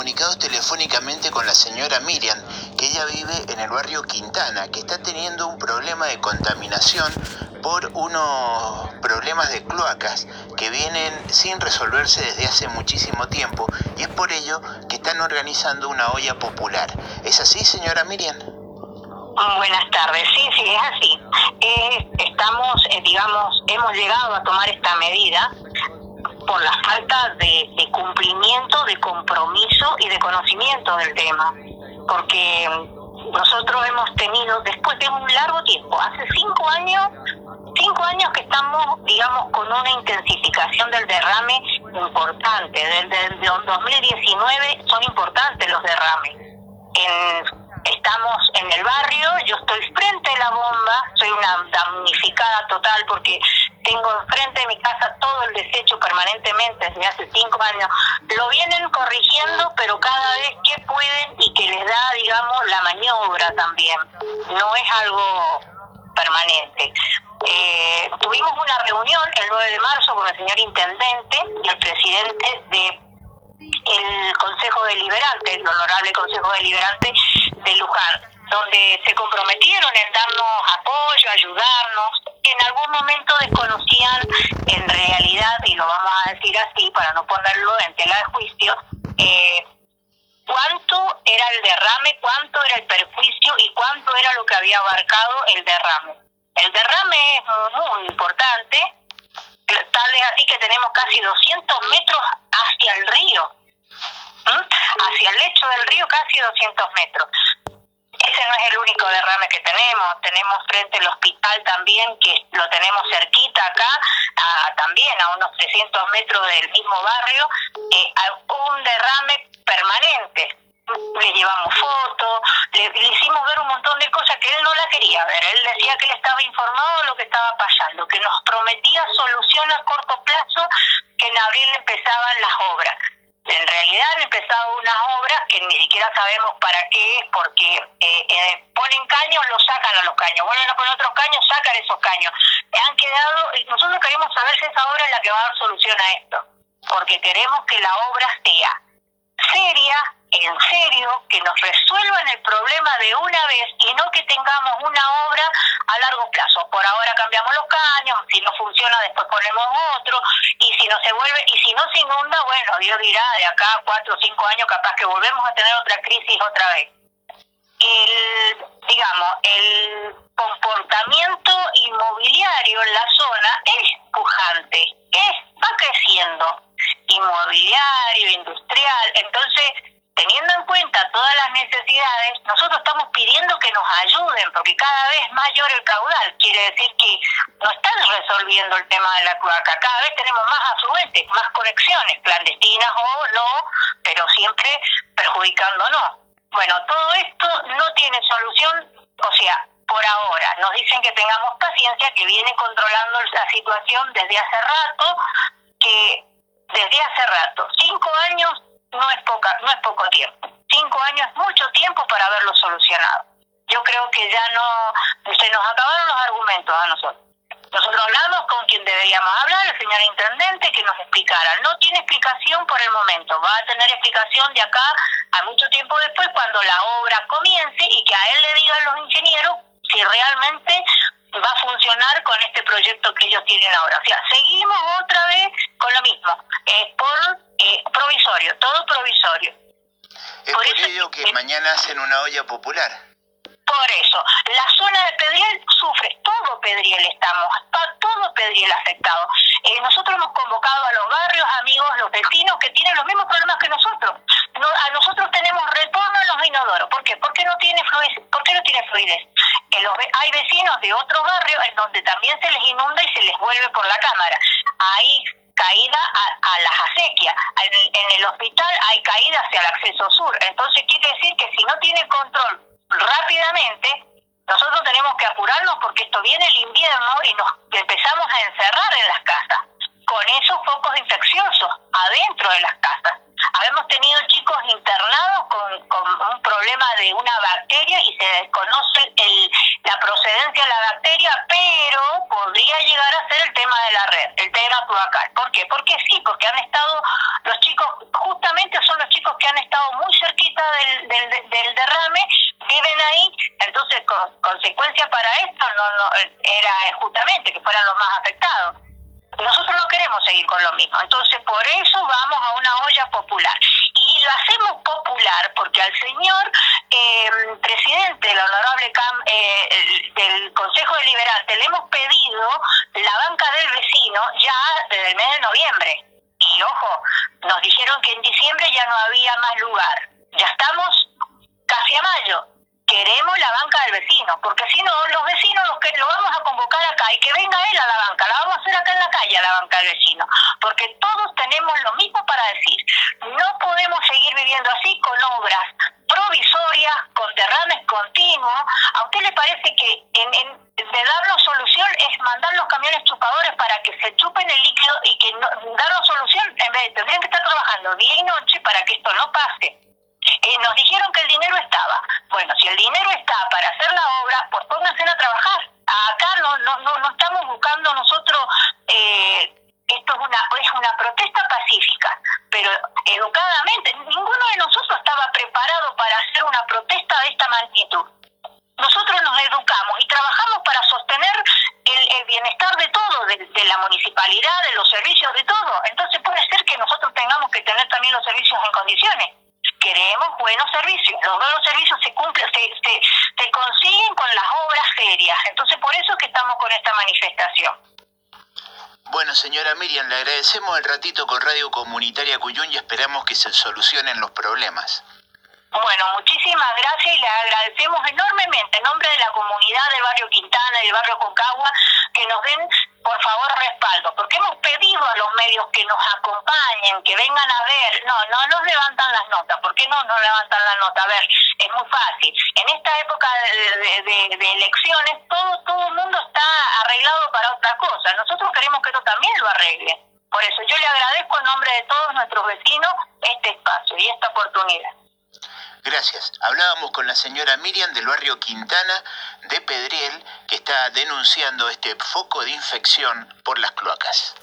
comunicados telefónicamente con la señora Miriam, que ella vive en el barrio Quintana, que está teniendo un problema de contaminación por unos problemas de cloacas que vienen sin resolverse desde hace muchísimo tiempo y es por ello que están organizando una olla popular. ¿Es así, señora Miriam? Buenas tardes, sí, sí, es así. Estamos, eh, digamos, hemos llegado a tomar esta medida por la falta de, cumplimiento, de compromiso y de conocimiento del tema. Porque nosotros hemos tenido, después de un largo tiempo, hace cinco años, cinco años que estamos, digamos, con una intensificación del derrame importante. Desde el 2019 son importantes los derrames. Estamos en el barrio, yo estoy frente a la bomba, soy una damnificada total porque tengo enfrente de mi casa todo el desecho permanentemente desde hace cinco años. Lo vienen corrigiendo, pero cada vez que pueden y que les da, digamos, la maniobra también. No es algo permanente. Eh, tuvimos una reunión el 9 de marzo con el señor intendente y el presidente de el Consejo Deliberante, el Honorable Consejo Deliberante de Luján, donde se comprometieron en darnos apoyo, ayudarnos, que en algún momento desconocían en realidad, y lo vamos a decir así para no ponerlo en tela de juicio, eh, cuánto era el derrame, cuánto era el perjuicio y cuánto era lo que había abarcado el derrame. El derrame es muy importante, tal vez así que tenemos casi 200 metros hacia el río, hacia el lecho del río casi 200 metros. Ese no es el único derrame que tenemos, tenemos frente al hospital también, que lo tenemos cerquita acá, también a unos 300 metros del mismo barrio, eh, un derrame permanente. Le llevamos fotos, le, le, hicimos ver un montón de cosas que él no la quería ver. Él decía que él estaba informado de lo que estaba pasando, que nos prometía solución a corto plazo, que en abril empezaban las obras en realidad han empezado unas obras que ni siquiera sabemos para qué es, porque eh, eh, ponen caños, los sacan a los caños, vuelven a poner otros caños, sacan esos caños. Han quedado, y nosotros queremos saber si esa obra es la que va a dar solución a esto, porque queremos que la obra sea seria, en serio, que nos resuelvan el problema de una vez y no que tengamos una obra a largo plazo. Por ahora cambiamos los caños, si no funciona después ponemos otro, y si no se vuelve, y si no se inunda, bueno, Dios dirá, de acá cuatro o cinco años capaz que volvemos a tener otra crisis otra vez. El, digamos, el comportamiento inmobiliario en la zona es pujante, es, va creciendo, inmobiliario, industrial, entonces teniendo en cuenta todas nosotros estamos pidiendo que nos ayuden, porque cada vez mayor el caudal. Quiere decir que no están resolviendo el tema de la cloaca. Cada vez tenemos más afluentes, más conexiones, clandestinas o no, pero siempre perjudicándonos. Bueno, todo esto no tiene solución, o sea, por ahora. Nos dicen que tengamos paciencia, que viene controlando la situación desde hace rato, que desde hace rato, cinco años no es poca, no es poco tiempo. Cinco años es mucho tiempo para haberlo solucionado. Yo creo que ya no se nos acabaron los argumentos a nosotros. Nosotros hablamos con quien deberíamos hablar, el señor intendente, que nos explicara. No tiene explicación por el momento, va a tener explicación de acá a mucho tiempo después cuando la obra comience y que a él le digan los ingenieros si realmente va a funcionar con este proyecto que ellos tienen ahora. O sea, seguimos otra vez con lo mismo, eh, por eh, provisorio, todo provisorio. Es por, mañana hacen una olla popular. Por eso, la zona de Pedriel sufre, todo Pedriel estamos, todo Pedriel afectado. Eh, nosotros hemos convocado a los barrios, amigos, los vecinos que tienen los mismos problemas que nosotros. No, a nosotros tenemos retorno a los inodoros. ¿Por qué? Porque no tiene fluidez. ¿Por qué no tiene fluidez? Que los, hay vecinos de otros barrios en donde también se les inunda y se les vuelve por la cámara. Hay caída a, a las acequias. En en el hospital hay caída hacia el acceso sur. Entonces quiere decir que si no tiene control rápidamente, nosotros tenemos que apurarnos porque esto viene el invierno y nos empezamos a encerrar en las casas con esos focos infecciosos adentro de las casas. Habemos tenido chicos internados con, con un problema de una bacteria y se desconoce el, la procedencia de la bacteria, pero podría llegar a ser el tema de la red, el ¿Por qué? Porque sí, porque han estado los chicos, justamente son los chicos que han estado muy cerquita del, derrame, viven ahí, entonces consecuencia para esto no, no era justamente que fueran los más afectados. Nosotros no queremos seguir con lo mismo, entonces por eso vamos a una olla popular. Y lo hacemos popular porque al señor eh, presidente, el honorable Cam, eh, del Consejo Deliberante, le hemos pedido la banca del ya desde el mes de noviembre. Y ojo, nos dijeron que en diciembre ya no había más lugar. Ya estamos casi a mayo queremos la banca del vecino, porque si no, los vecinos los que lo vamos a convocar acá y que venga él a la banca, la vamos a hacer acá en la calle la banca del vecino, porque todos continuos. ¿A usted le parece que de darnos solución es mandar los camiones chupadores para que se chupen el líquido y que no, darnos solución en vez de tendrían que estar trabajando día y noche para que esto no pase? Eh, nos dijeron que el dinero estaba. Bueno, si el dinero está para hacer la obra, pues pónganse a trabajar. Acá no, no, no, no estamos buscando nosotros, eh, esto es una, es una protesta pacífica, pero educadamente, ninguno de nosotros estaba preparado para hacer una protesta de esta magnitud. Nosotros nos educamos y trabajamos para sostener el, bienestar de todo, de, de, la municipalidad, de los servicios, de todo. Entonces puede ser que nosotros tengamos que tener también los servicios en condiciones buenos servicios. Los buenos servicios se cumplen, se, se, consiguen con las obras serias. Entonces, por eso es que estamos con esta manifestación. Bueno, señora Miriam, le agradecemos el ratito con Radio Comunitaria Cuyún y esperamos que se solucionen los problemas. Bueno, muchísimas gracias y le agradecemos enormemente en nombre de la comunidad del barrio Quintana y del barrio Concagua que nos den, por favor, respaldo, porque hemos pedido a los medios que nos acompañen, que vengan a ver. No, no nos levantan las notas. ¿Por qué no nos levantan las notas? A ver, es muy fácil. En esta época de, de elecciones, todo, todo el mundo está arreglado para otra cosa. Nosotros queremos que esto también lo arregle. Por eso yo le agradezco en nombre de todos nuestros vecinos este espacio y esta oportunidad. Gracias. Hablábamos con la señora Miriam del barrio Quintana de Pedriel, que está denunciando este foco de infección por las cloacas.